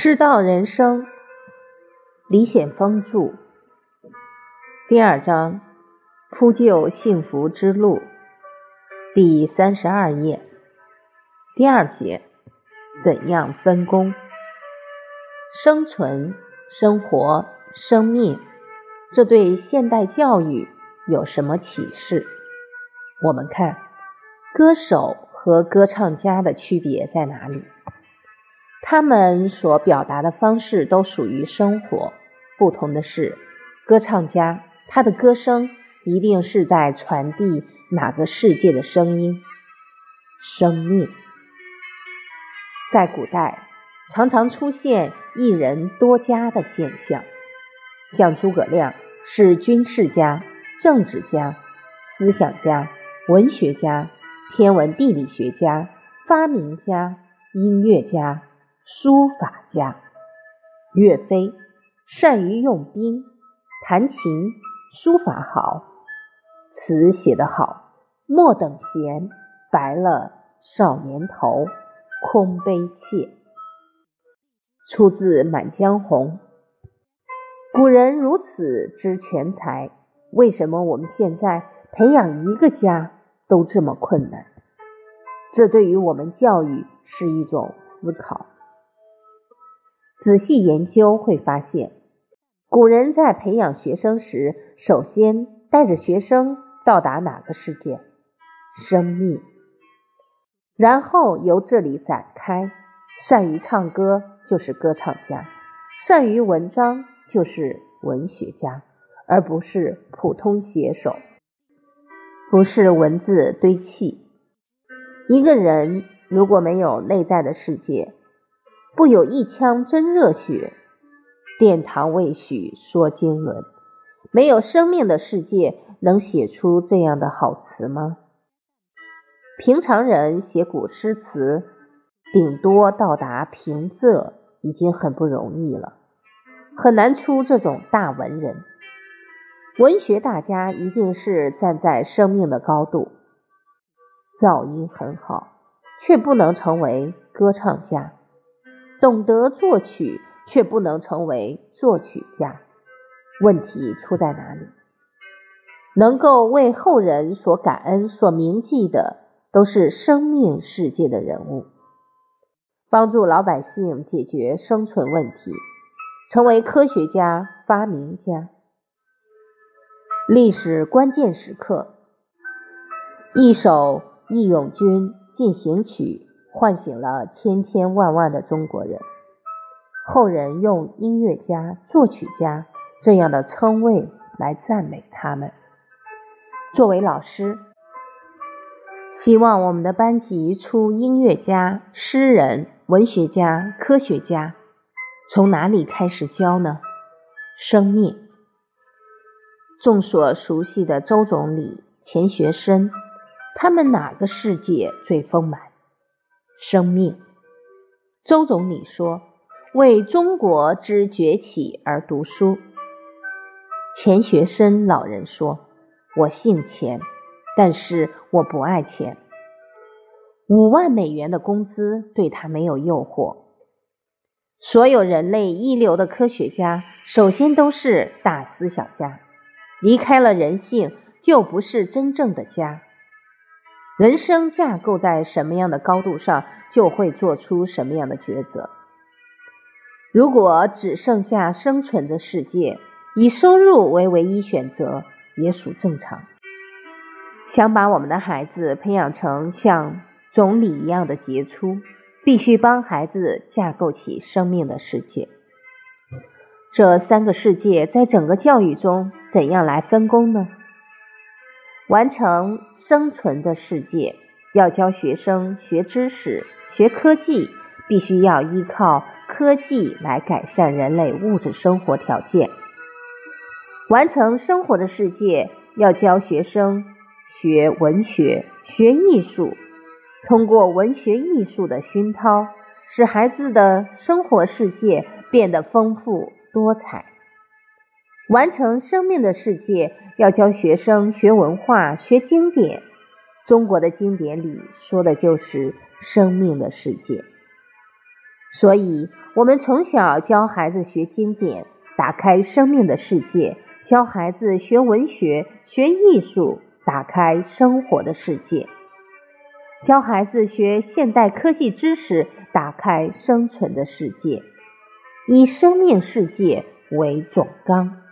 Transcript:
世道人生，李显峰著，第二章铺就幸福之路，第三十二页，第二节，怎样分工？生存、生活、生命，这对现代教育有什么启示？我们看，歌手和歌唱家的区别在哪里？他们所表达的方式都属于生活，不同的是，歌唱家他的歌声一定是在传递哪个世界的声音，生命。在古代，常常出现一人多家的现象，像诸葛亮是军事家、政治家、思想家、文学家、天文地理学家、发明家、音乐家。书法家岳飞善于用兵，弹琴，书法好，词写得好。莫等闲，白了少年头，空悲切。出自《满江红》。古人如此之全才，为什么我们现在培养一个家都这么困难？这对于我们教育是一种思考。仔细研究会发现，古人在培养学生时，首先带着学生到达哪个世界？生命。然后由这里展开，善于唱歌就是歌唱家，善于文章就是文学家，而不是普通写手，不是文字堆砌。一个人如果没有内在的世界，不有一腔真热血，殿堂未许说经纶。没有生命的世界，能写出这样的好词吗？平常人写古诗词，顶多到达平仄，已经很不容易了，很难出这种大文人。文学大家一定是站在生命的高度，噪音很好，却不能成为歌唱家。懂得作曲却不能成为作曲家，问题出在哪里？能够为后人所感恩、所铭记的，都是生命世界的人物，帮助老百姓解决生存问题，成为科学家、发明家。历史关键时刻，一首《义勇军进行曲》。唤醒了千千万万的中国人，后人用音乐家、作曲家这样的称谓来赞美他们。作为老师，希望我们的班级出音乐家、诗人、文学家、科学家。从哪里开始教呢？生命。众所熟悉的周总理、钱学森，他们哪个世界最丰满？生命，周总理说：“为中国之崛起而读书。”钱学森老人说：“我姓钱，但是我不爱钱。五万美元的工资对他没有诱惑。”所有人类一流的科学家，首先都是大思想家，离开了人性，就不是真正的家。人生架构在什么样的高度上，就会做出什么样的抉择。如果只剩下生存的世界，以收入为唯一选择，也属正常。想把我们的孩子培养成像总理一样的杰出，必须帮孩子架构起生命的世界。这三个世界在整个教育中怎样来分工呢？完成生存的世界，要教学生学知识、学科技，必须要依靠科技来改善人类物质生活条件。完成生活的世界，要教学生学文学、学艺术，通过文学艺术的熏陶，使孩子的生活世界变得丰富多彩。完成生命的世界，要教学生学文化、学经典。中国的经典里说的就是生命的世界。所以，我们从小教孩子学经典，打开生命的世界；教孩子学文学、学艺术，打开生活的世界；教孩子学现代科技知识，打开生存的世界。以生命世界为总纲。